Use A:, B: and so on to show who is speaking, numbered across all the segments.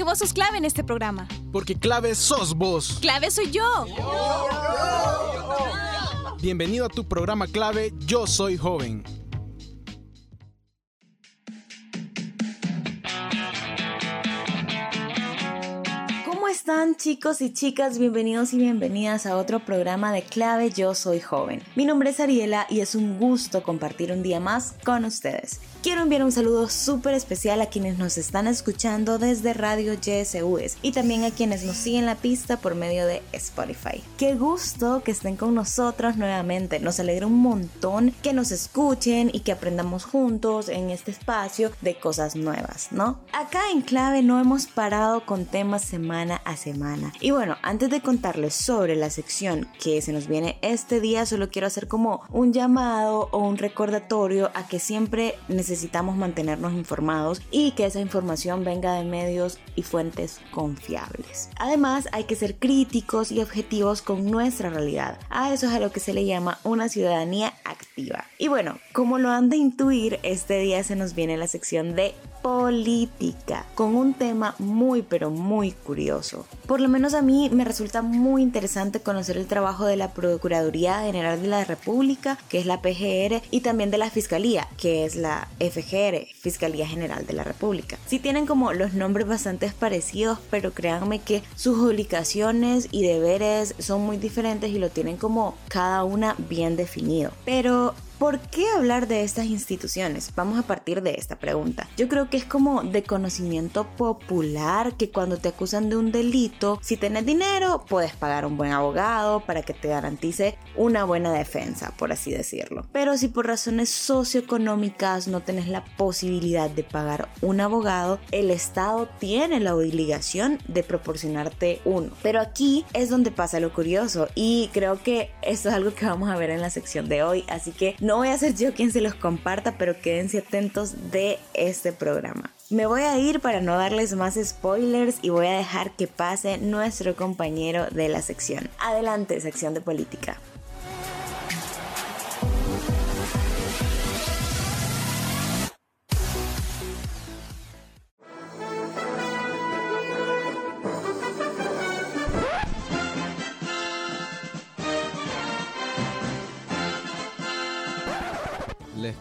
A: Porque vos sos clave en este programa.
B: Porque clave sos vos.
A: Clave soy yo.
B: Bienvenido a tu programa clave Yo Soy Joven.
C: están chicos y chicas? Bienvenidos y bienvenidas a otro programa de Clave Yo Soy Joven. Mi nombre es Ariela y es un gusto compartir un día más con ustedes. Quiero enviar un saludo súper especial a quienes nos están escuchando desde Radio YSUS y también a quienes nos siguen la pista por medio de Spotify. Qué gusto que estén con nosotros nuevamente. Nos alegra un montón que nos escuchen y que aprendamos juntos en este espacio de cosas nuevas, ¿no? Acá en Clave no hemos parado con temas semana a semana. Y bueno, antes de contarles sobre la sección que se nos viene este día, solo quiero hacer como un llamado o un recordatorio a que siempre necesitamos necesitamos mantenernos informados y que esa información venga de medios y fuentes confiables. Además, hay que ser críticos y objetivos con nuestra realidad. A eso es a lo que se le llama una ciudadanía activa. Y bueno, como lo han de intuir, este día se nos viene la sección de política con un tema muy pero muy curioso. Por lo menos a mí me resulta muy interesante conocer el trabajo de la Procuraduría General de la República, que es la PGR, y también de la Fiscalía, que es la FGR, Fiscalía General de la República. Si tienen como los nombres bastante parecidos, pero créanme que sus obligaciones y deberes son muy diferentes y lo tienen como cada una bien definido. Pero ¿Por qué hablar de estas instituciones? Vamos a partir de esta pregunta. Yo creo que es como de conocimiento popular que cuando te acusan de un delito, si tienes dinero, puedes pagar un buen abogado para que te garantice una buena defensa, por así decirlo. Pero si por razones socioeconómicas no tenés la posibilidad de pagar un abogado, el Estado tiene la obligación de proporcionarte uno. Pero aquí es donde pasa lo curioso y creo que esto es algo que vamos a ver en la sección de hoy, así que no voy a ser yo quien se los comparta, pero quédense atentos de este programa. Me voy a ir para no darles más spoilers y voy a dejar que pase nuestro compañero de la sección. Adelante, sección de política.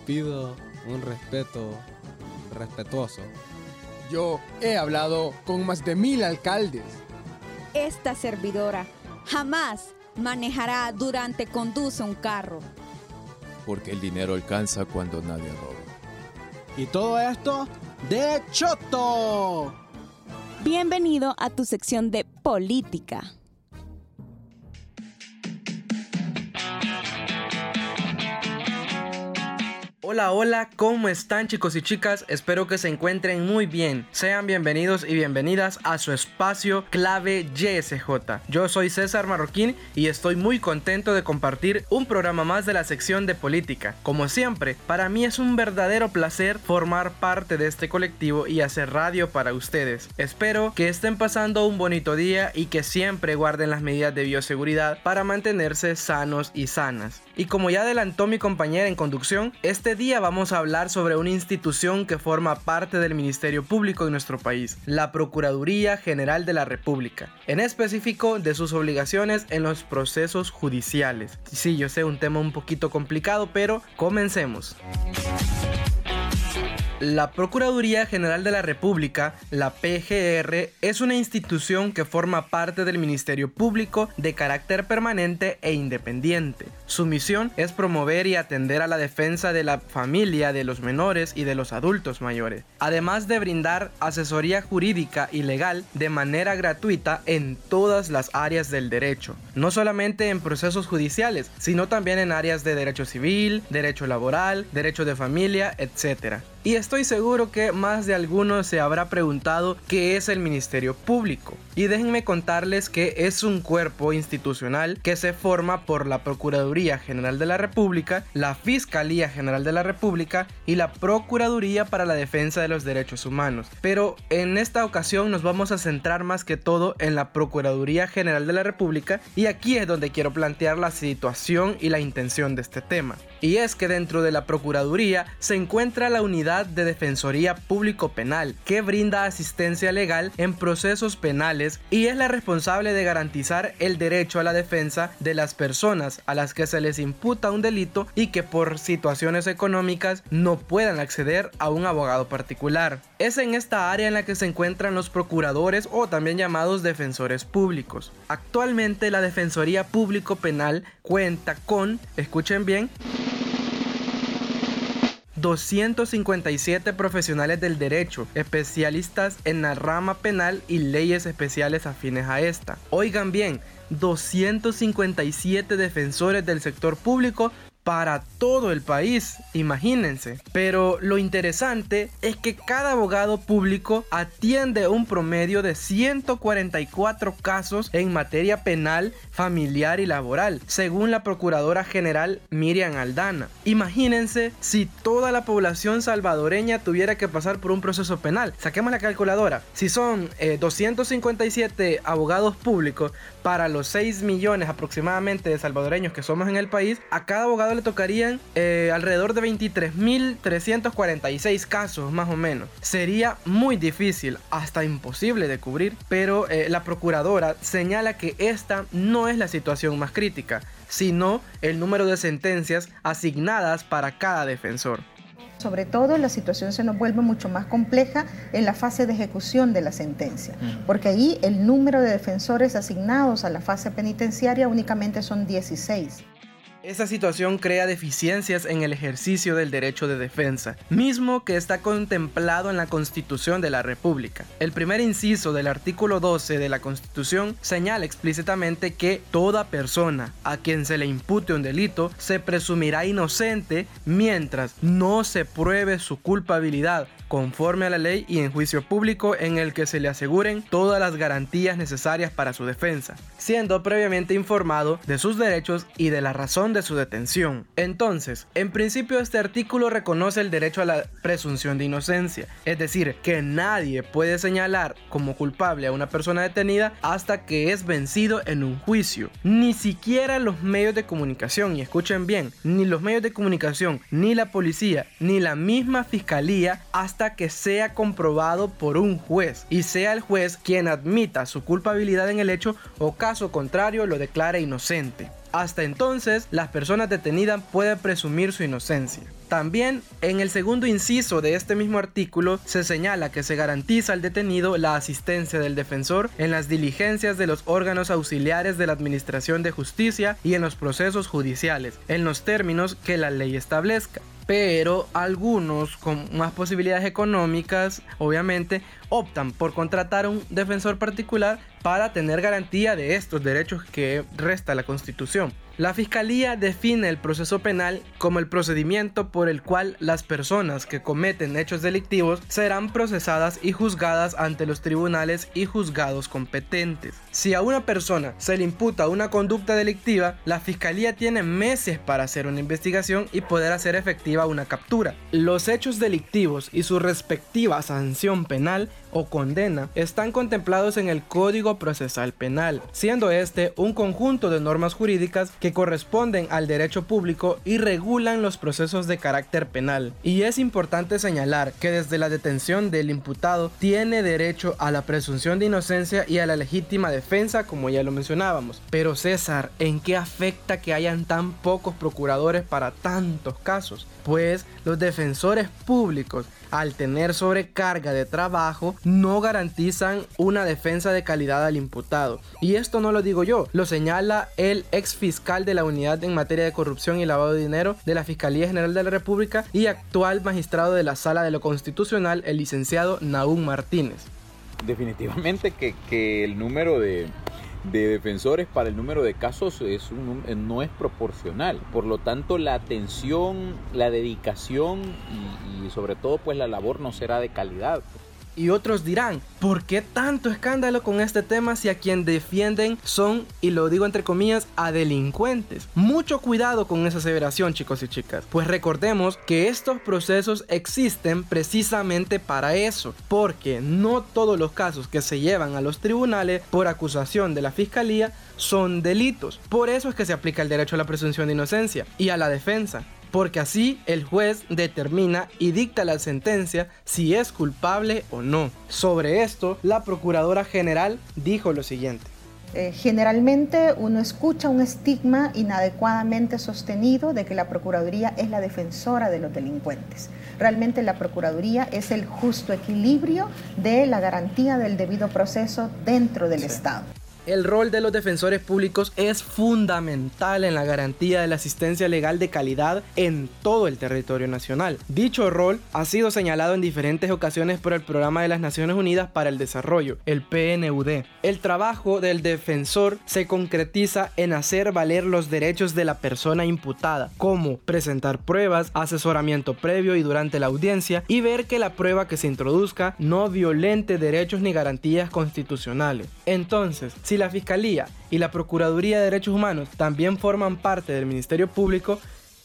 D: Pido un respeto respetuoso.
E: Yo he hablado con más de mil alcaldes.
F: Esta servidora jamás manejará durante conduce un carro.
G: Porque el dinero alcanza cuando nadie roba.
B: Y todo esto de Choto.
A: Bienvenido a tu sección de política.
H: Hola, hola, ¿cómo están chicos y chicas? Espero que se encuentren muy bien. Sean bienvenidos y bienvenidas a su espacio clave YSJ. Yo soy César Marroquín y estoy muy contento de compartir un programa más de la sección de política. Como siempre, para mí es un verdadero placer formar parte de este colectivo y hacer radio para ustedes. Espero que estén pasando un bonito día y que siempre guarden las medidas de bioseguridad para mantenerse sanos y sanas. Y como ya adelantó mi compañera en conducción, este día vamos a hablar sobre una institución que forma parte del Ministerio Público de nuestro país, la Procuraduría General de la República, en específico de sus obligaciones en los procesos judiciales. Sí, yo sé, un tema un poquito complicado, pero comencemos. La Procuraduría General de la República, la PGR, es una institución que forma parte del Ministerio Público de carácter permanente e independiente. Su misión es promover y atender a la defensa de la familia, de los menores y de los adultos mayores, además de brindar asesoría jurídica y legal de manera gratuita en todas las áreas del derecho, no solamente en procesos judiciales, sino también en áreas de derecho civil, derecho laboral, derecho de familia, etc. Y estoy seguro que más de alguno se habrá preguntado qué es el Ministerio Público. Y déjenme contarles que es un cuerpo institucional que se forma por la Procuraduría General de la República, la Fiscalía General de la República y la Procuraduría para la Defensa de los Derechos Humanos. Pero en esta ocasión nos vamos a centrar más que todo en la Procuraduría General de la República y aquí es donde quiero plantear la situación y la intención de este tema. Y es que dentro de la Procuraduría se encuentra la Unidad de Defensoría Público Penal, que brinda asistencia legal en procesos penales y es la responsable de garantizar el derecho a la defensa de las personas a las que se les imputa un delito y que por situaciones económicas no puedan acceder a un abogado particular. Es en esta área en la que se encuentran los procuradores o también llamados defensores públicos. Actualmente la Defensoría Público Penal cuenta con, escuchen bien, 257 profesionales del derecho, especialistas en la rama penal y leyes especiales afines a esta. Oigan bien, 257 defensores del sector público para todo el país, imagínense. Pero lo interesante es que cada abogado público atiende un promedio de 144 casos en materia penal, familiar y laboral, según la Procuradora General Miriam Aldana. Imagínense si toda la población salvadoreña tuviera que pasar por un proceso penal. Saquemos la calculadora. Si son 257 eh, abogados públicos para los 6 millones aproximadamente de salvadoreños que somos en el país, a cada abogado le tocarían eh, alrededor de 23.346 casos más o menos. Sería muy difícil, hasta imposible de cubrir, pero eh, la procuradora señala que esta no es la situación más crítica, sino el número de sentencias asignadas para cada defensor.
I: Sobre todo la situación se nos vuelve mucho más compleja en la fase de ejecución de la sentencia, porque ahí el número de defensores asignados a la fase penitenciaria únicamente son 16.
H: Esta situación crea deficiencias en el ejercicio del derecho de defensa, mismo que está contemplado en la Constitución de la República. El primer inciso del artículo 12 de la Constitución señala explícitamente que toda persona a quien se le impute un delito se presumirá inocente mientras no se pruebe su culpabilidad conforme a la ley y en juicio público en el que se le aseguren todas las garantías necesarias para su defensa, siendo previamente informado de sus derechos y de la razón de su detención. Entonces, en principio este artículo reconoce el derecho a la presunción de inocencia, es decir, que nadie puede señalar como culpable a una persona detenida hasta que es vencido en un juicio. Ni siquiera los medios de comunicación, y escuchen bien, ni los medios de comunicación, ni la policía, ni la misma fiscalía hasta que sea comprobado por un juez y sea el juez quien admita su culpabilidad en el hecho o caso contrario lo declare inocente. Hasta entonces, las personas detenidas pueden presumir su inocencia. También, en el segundo inciso de este mismo artículo, se señala que se garantiza al detenido la asistencia del defensor en las diligencias de los órganos auxiliares de la Administración de Justicia y en los procesos judiciales, en los términos que la ley establezca pero algunos con más posibilidades económicas, obviamente, optan por contratar un defensor particular para tener garantía de estos derechos que resta la Constitución. La Fiscalía define el proceso penal como el procedimiento por el cual las personas que cometen hechos delictivos serán procesadas y juzgadas ante los tribunales y juzgados competentes. Si a una persona se le imputa una conducta delictiva, la Fiscalía tiene meses para hacer una investigación y poder hacer efectiva una captura. Los hechos delictivos y su respectiva sanción penal o condena están contemplados en el Código Procesal Penal, siendo este un conjunto de normas jurídicas que corresponden al derecho público y regulan los procesos de carácter penal. Y es importante señalar que desde la detención del imputado tiene derecho a la presunción de inocencia y a la legítima defensa, como ya lo mencionábamos. Pero César, ¿en qué afecta que hayan tan pocos procuradores para tantos casos? Pues los defensores públicos al tener sobrecarga de trabajo, no garantizan una defensa de calidad al imputado. Y esto no lo digo yo, lo señala el ex fiscal de la Unidad en materia de corrupción y lavado de dinero de la Fiscalía General de la República y actual magistrado de la Sala de lo Constitucional, el licenciado Naúm Martínez.
J: Definitivamente que, que el número de, de defensores para el número de casos es no es proporcional. Por lo tanto, la atención, la dedicación y, y, sobre todo pues la labor no será de calidad.
H: Y otros dirán, ¿por qué tanto escándalo con este tema si a quien defienden son, y lo digo entre comillas, a delincuentes? Mucho cuidado con esa aseveración, chicos y chicas, pues recordemos que estos procesos existen precisamente para eso, porque no todos los casos que se llevan a los tribunales por acusación de la fiscalía son delitos. Por eso es que se aplica el derecho a la presunción de inocencia y a la defensa. Porque así el juez determina y dicta la sentencia si es culpable o no. Sobre esto, la Procuradora General dijo lo siguiente.
I: Eh, generalmente uno escucha un estigma inadecuadamente sostenido de que la Procuraduría es la defensora de los delincuentes. Realmente la Procuraduría es el justo equilibrio de la garantía del debido proceso dentro del Estado.
H: El rol de los defensores públicos es fundamental en la garantía de la asistencia legal de calidad en todo el territorio nacional. Dicho rol ha sido señalado en diferentes ocasiones por el Programa de las Naciones Unidas para el Desarrollo, el PNUD. El trabajo del defensor se concretiza en hacer valer los derechos de la persona imputada, como presentar pruebas, asesoramiento previo y durante la audiencia y ver que la prueba que se introduzca no violente derechos ni garantías constitucionales. Entonces, si la Fiscalía y la Procuraduría de Derechos Humanos también forman parte del Ministerio Público,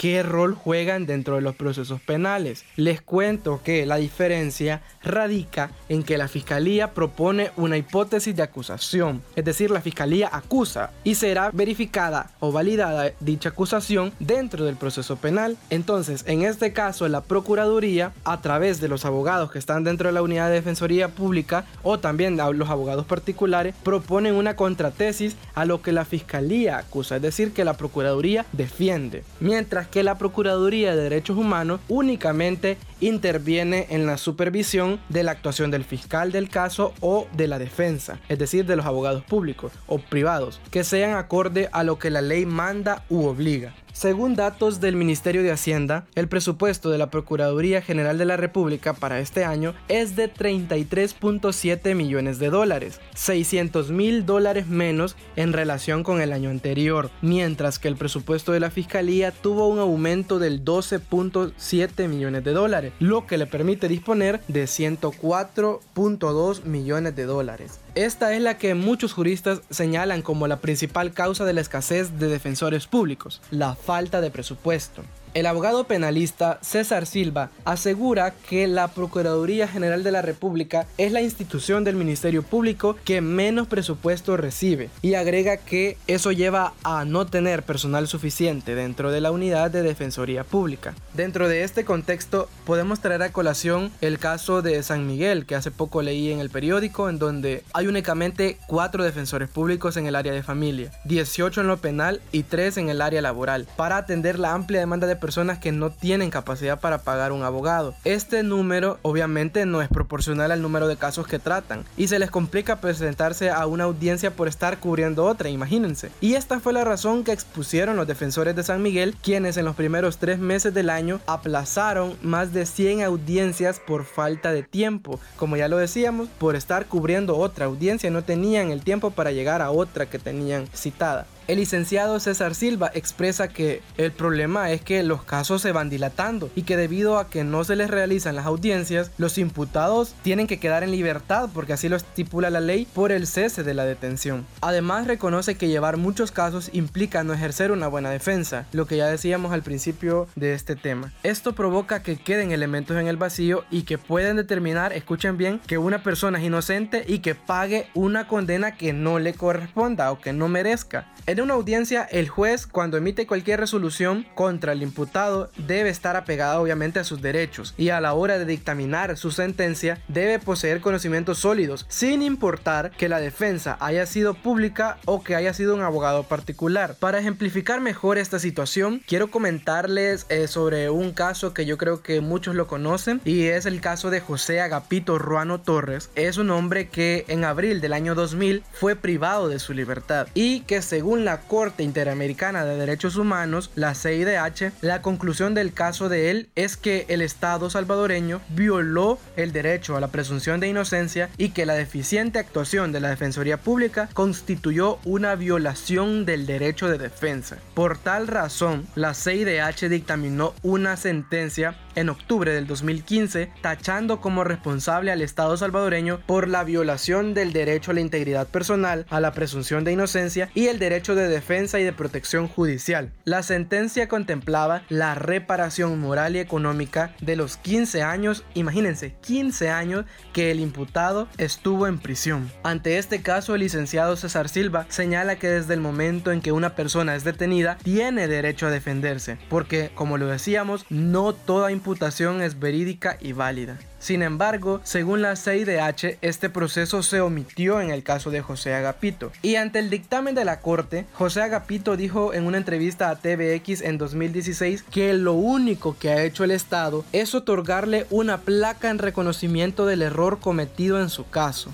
H: qué rol juegan dentro de los procesos penales. Les cuento que la diferencia radica en que la fiscalía propone una hipótesis de acusación, es decir, la fiscalía acusa y será verificada o validada dicha acusación dentro del proceso penal. Entonces, en este caso, la Procuraduría, a través de los abogados que están dentro de la unidad de defensoría pública o también los abogados particulares, proponen una contratesis a lo que la fiscalía acusa, es decir, que la Procuraduría defiende. Mientras que la Procuraduría de Derechos Humanos únicamente interviene en la supervisión de la actuación del fiscal del caso o de la defensa, es decir, de los abogados públicos o privados, que sean acorde a lo que la ley manda u obliga. Según datos del Ministerio de Hacienda, el presupuesto de la Procuraduría General de la República para este año es de 33.7 millones de dólares, 600 mil dólares menos en relación con el año anterior, mientras que el presupuesto de la Fiscalía tuvo un aumento del 12.7 millones de dólares, lo que le permite disponer de 104.2 millones de dólares. Esta es la que muchos juristas señalan como la principal causa de la escasez de defensores públicos, la falta de presupuesto. El abogado penalista César Silva asegura que la Procuraduría General de la República es la institución del Ministerio Público que menos presupuesto recibe y agrega que eso lleva a no tener personal suficiente dentro de la unidad de Defensoría Pública. Dentro de este contexto podemos traer a colación el caso de San Miguel que hace poco leí en el periódico en donde hay únicamente cuatro defensores públicos en el área de familia, 18 en lo penal y 3 en el área laboral para atender la amplia demanda de personas que no tienen capacidad para pagar un abogado. Este número obviamente no es proporcional al número de casos que tratan y se les complica presentarse a una audiencia por estar cubriendo otra, imagínense. Y esta fue la razón que expusieron los defensores de San Miguel, quienes en los primeros tres meses del año aplazaron más de 100 audiencias por falta de tiempo. Como ya lo decíamos, por estar cubriendo otra audiencia no tenían el tiempo para llegar a otra que tenían citada. El licenciado César Silva expresa que el problema es que los casos se van dilatando y que debido a que no se les realizan las audiencias, los imputados tienen que quedar en libertad porque así lo estipula la ley por el cese de la detención. Además reconoce que llevar muchos casos implica no ejercer una buena defensa, lo que ya decíamos al principio de este tema. Esto provoca que queden elementos en el vacío y que pueden determinar, escuchen bien, que una persona es inocente y que pague una condena que no le corresponda o que no merezca. En una audiencia, el juez, cuando emite cualquier resolución contra el imputado, debe estar apegado obviamente a sus derechos y a la hora de dictaminar su sentencia debe poseer conocimientos sólidos, sin importar que la defensa haya sido pública o que haya sido un abogado particular. Para ejemplificar mejor esta situación, quiero comentarles eh, sobre un caso que yo creo que muchos lo conocen y es el caso de José Agapito Ruano Torres. Es un hombre que en abril del año 2000 fue privado de su libertad y que según la Corte Interamericana de Derechos Humanos, la CIDH, la conclusión del caso de él es que el Estado salvadoreño violó el derecho a la presunción de inocencia y que la deficiente actuación de la Defensoría Pública constituyó una violación del derecho de defensa. Por tal razón, la CIDH dictaminó una sentencia en octubre del 2015, tachando como responsable al Estado salvadoreño por la violación del derecho a la integridad personal, a la presunción de inocencia y el derecho de defensa y de protección judicial. La sentencia contemplaba la reparación moral y económica de los 15 años, imagínense, 15 años que el imputado estuvo en prisión. Ante este caso, el licenciado César Silva señala que desde el momento en que una persona es detenida, tiene derecho a defenderse, porque, como lo decíamos, no toda imputación es verídica y válida. Sin embargo, según la CIDH, este proceso se omitió en el caso de José Agapito. Y ante el dictamen de la Corte, José Agapito dijo en una entrevista a TVX en 2016 que lo único que ha hecho el Estado es otorgarle una placa en reconocimiento del error cometido en su caso.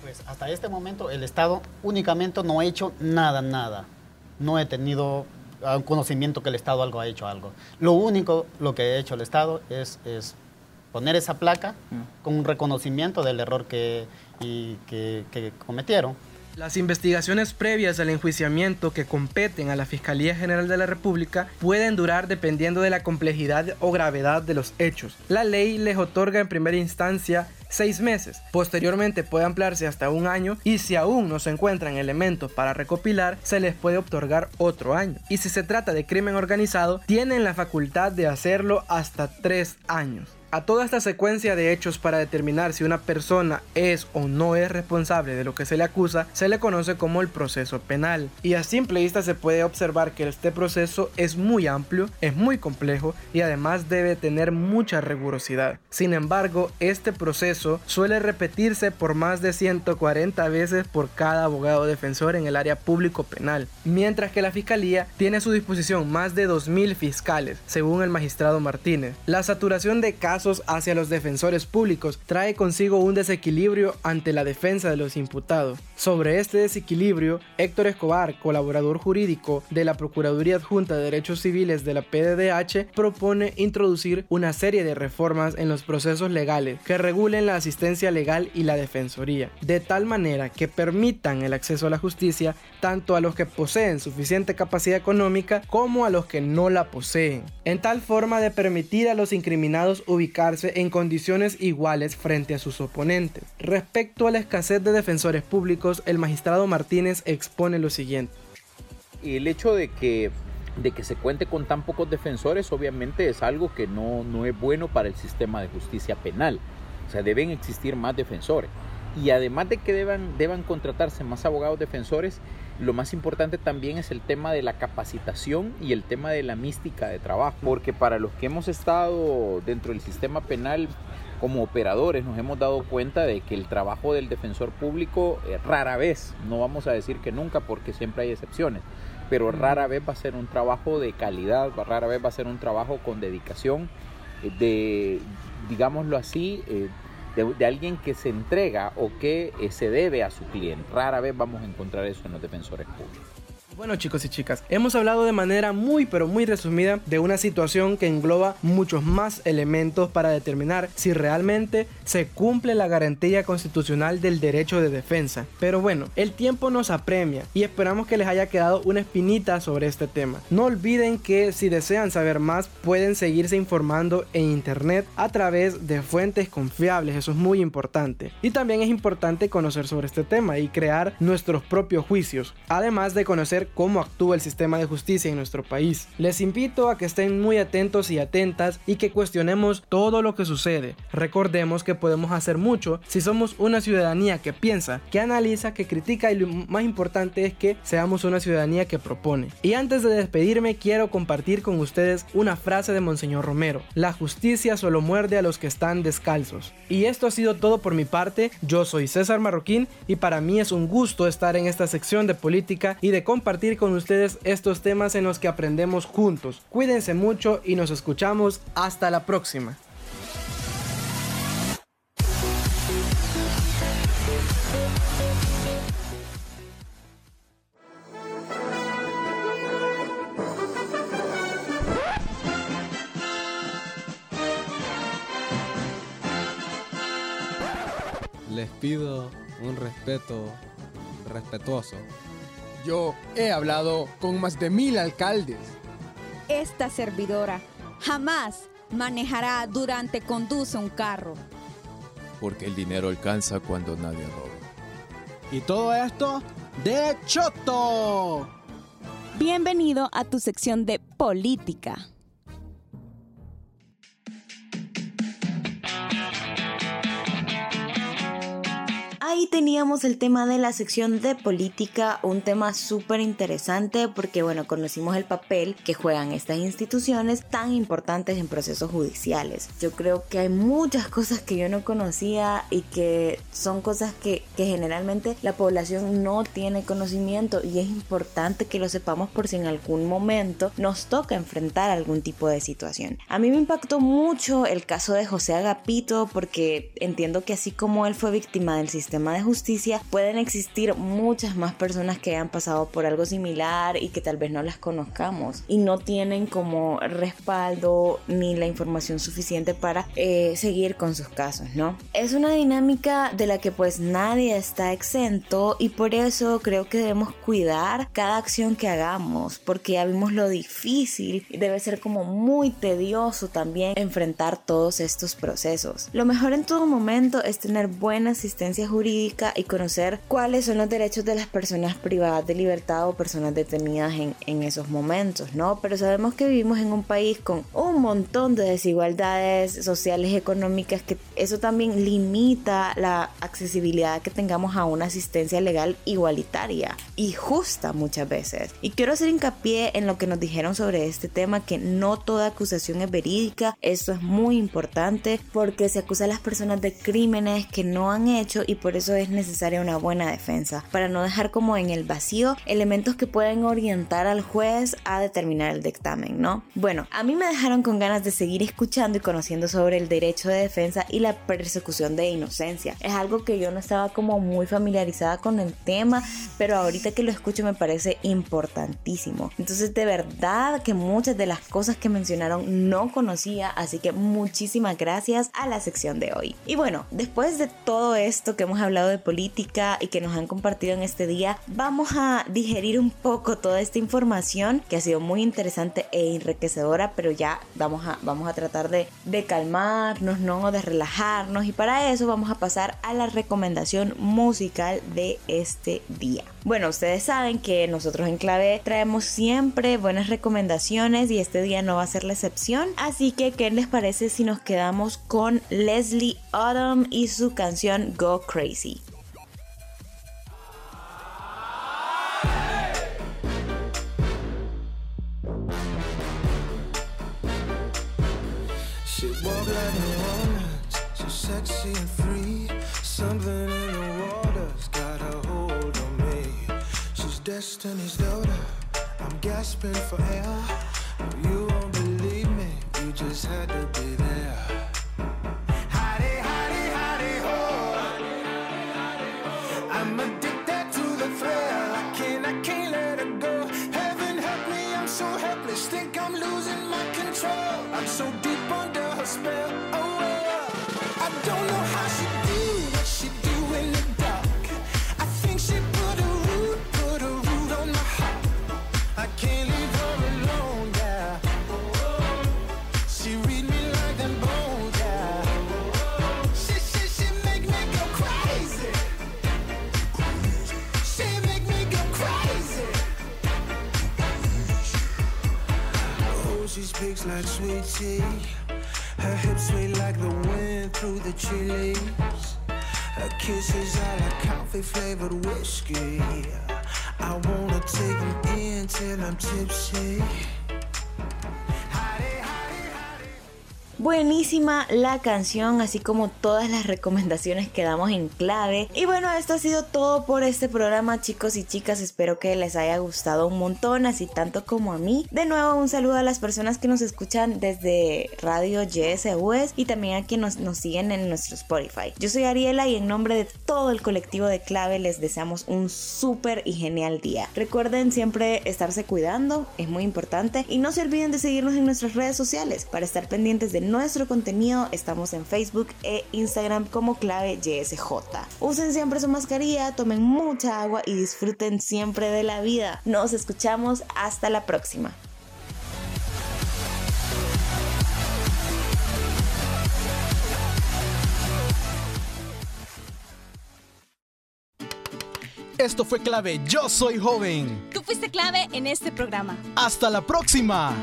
K: Pues hasta este momento el Estado únicamente no ha hecho nada, nada. No he tenido conocimiento que el Estado algo ha hecho algo. Lo único lo que ha hecho el Estado es, es poner esa placa mm. con un reconocimiento del error que, que, cometieron.
H: Las investigaciones previas al enjuiciamiento que competen a la Fiscalía General de la República pueden durar dependiendo de la complejidad o gravedad de los hechos. La ley les otorga en primera instancia seis meses. Posteriormente puede ampliarse hasta un año y si aún no se encuentran elementos para recopilar, se les puede otorgar otro año. Y si se trata de crimen organizado, tienen la facultad de hacerlo hasta tres años. A toda esta secuencia de hechos para determinar si una persona es o no es responsable de lo que se le acusa, se le conoce como el proceso penal. Y a simple vista se puede observar que este proceso es muy amplio, es muy complejo y además debe tener mucha rigurosidad. Sin embargo, este proceso suele repetirse por más de 140 veces por cada abogado defensor en el área público penal, mientras que la Fiscalía tiene a su disposición más de 2.000 fiscales, según el magistrado Martínez. La saturación de casos hacia los defensores públicos trae consigo un desequilibrio ante la defensa de los imputados. Sobre este desequilibrio, Héctor Escobar, colaborador jurídico de la Procuraduría Adjunta de Derechos Civiles de la PDDH, propone introducir una serie de reformas en los procesos legales que regulen la asistencia legal y la defensoría, de tal manera que permitan el acceso a la justicia tanto a los que poseen suficiente capacidad económica como a los que no la poseen, en tal forma de permitir a los incriminados ubicar en condiciones iguales frente a sus oponentes. Respecto a la escasez de defensores públicos, el magistrado Martínez expone lo siguiente.
J: El hecho de que de que se cuente con tan pocos defensores obviamente es algo que no, no es bueno para el sistema de justicia penal. O sea, deben existir más defensores. Y además de que deban, deban contratarse más abogados defensores, lo más importante también es el tema de la capacitación y el tema de la mística de trabajo, porque para los que hemos estado dentro del sistema penal como operadores nos hemos dado cuenta de que el trabajo del defensor público eh, rara vez, no vamos a decir que nunca porque siempre hay excepciones, pero rara vez va a ser un trabajo de calidad, rara vez va a ser un trabajo con dedicación, eh, de, digámoslo así, eh, de, alguien que se entrega o que eh, se debe a su cliente. Rara vez vamos a encontrar eso en los defensores públicos.
H: Bueno chicos y chicas, hemos hablado de manera muy pero muy resumida de una situación que engloba muchos más elementos para determinar si realmente se cumple la garantía constitucional del derecho de defensa. Pero bueno, el tiempo nos apremia y esperamos que les haya quedado una espinita sobre este tema. No olviden que si desean saber más pueden seguirse informando en internet a través de fuentes confiables, eso es muy importante. Y también es importante conocer sobre este tema y crear nuestros propios juicios, además de conocer cómo actúa el sistema de justicia en nuestro país. Les invito a que estén muy atentos y atentas y que cuestionemos todo lo que sucede. Recordemos que podemos hacer mucho si somos una ciudadanía que piensa, que analiza, que critica y lo más importante es que seamos una ciudadanía que propone. Y antes de despedirme quiero compartir con ustedes una frase de Monseñor Romero. La justicia solo muerde a los que están descalzos. Y esto ha sido todo por mi parte. Yo soy César Marroquín y para mí es un gusto estar en esta sección de política y de compartir con ustedes estos temas en los que aprendemos juntos. Cuídense mucho y nos escuchamos hasta la próxima.
D: Les pido un respeto respetuoso
E: yo he hablado con más de mil alcaldes.
F: Esta servidora jamás manejará durante conduce un carro.
G: Porque el dinero alcanza cuando nadie roba.
B: Y todo esto de Choto.
A: Bienvenido a tu sección de política.
C: Ahí teníamos el tema de la sección de política, un tema súper interesante porque, bueno, conocimos el papel que juegan estas instituciones tan importantes en procesos judiciales. Yo creo que hay muchas cosas que yo no conocía y que son cosas que, que generalmente la población no tiene conocimiento y es importante que lo sepamos por si en algún momento nos toca enfrentar algún tipo de situación. A mí me impactó mucho el caso de José Agapito porque entiendo que así como él fue víctima del sistema de justicia, pueden existir muchas más personas que hayan pasado por algo similar y que tal vez no las conozcamos y no tienen como respaldo ni la información suficiente para eh, seguir con sus casos, ¿no? Es una dinámica de la que pues nadie está exento y por eso creo que debemos cuidar cada acción que hagamos porque ya vimos lo difícil y debe ser como muy tedioso también enfrentar todos estos procesos. Lo mejor en todo momento es tener buena asistencia jurídica y conocer cuáles son los derechos de las personas privadas de libertad o personas detenidas en, en esos momentos, ¿no? Pero sabemos que vivimos en un país con un montón de desigualdades sociales y económicas que eso también limita la accesibilidad que tengamos a una asistencia legal igualitaria y justa muchas veces. Y quiero hacer hincapié en lo que nos dijeron sobre este tema, que no toda acusación es verídica, eso es muy importante porque se acusa a las personas de crímenes que no han hecho y por eso eso es necesaria una buena defensa, para no dejar como en el vacío elementos que pueden orientar al juez a determinar el dictamen, ¿no? Bueno, a mí me dejaron con ganas de seguir escuchando y conociendo sobre el derecho de defensa y la persecución de inocencia. Es algo que yo no estaba como muy familiarizada con el tema, pero ahorita que lo escucho me parece importantísimo. Entonces, de verdad que muchas de las cosas que mencionaron no conocía, así que muchísimas gracias a la sección de hoy. Y bueno, después de todo esto que hemos hablado, hablado de política y que nos han compartido en este día, vamos a digerir un poco toda esta información que ha sido muy interesante e enriquecedora, pero ya vamos a, vamos a tratar de, de calmarnos, ¿no? de relajarnos y para eso vamos a pasar a la recomendación musical de este día. Bueno, ustedes saben que nosotros en Clave traemos siempre buenas recomendaciones y este día no va a ser la excepción. Así que, ¿qué les parece si nos quedamos con Leslie Autumn y su canción Go Crazy?
L: I'm gasping for air. You won't believe me, you just had to be there. Ho. I'm addicted to the thrill. I can't, I can't let go. Heaven help me, I'm so helpless. Think I'm losing my control. I'm so deep under her spell. Oh well, I don't know how she like sweet tea. Her hips sway like the wind through the chilies. Her kisses are like coffee flavored whiskey. I wanna take them in till I'm tipsy.
C: Buenísima la canción, así como todas las recomendaciones que damos en clave. Y bueno, esto ha sido todo por este programa, chicos y chicas. Espero que les haya gustado un montón, así tanto como a mí. De nuevo, un saludo a las personas que nos escuchan desde Radio YSUS y también a quienes nos, siguen en nuestro Spotify. Yo soy Ariela y en nombre de todo el colectivo de clave les deseamos un súper y genial día. Recuerden siempre estarse cuidando, es muy importante. Y no se olviden de seguirnos en nuestras redes sociales para estar pendientes de nuestro contenido. Estamos en Facebook e Instagram como clave YSJ. Usen siempre su mascarilla, tomen mucha agua y disfruten siempre de la vida. Nos escuchamos hasta la próxima.
B: Esto fue clave. Yo soy joven.
M: Tú fuiste clave en este programa.
B: Hasta la próxima.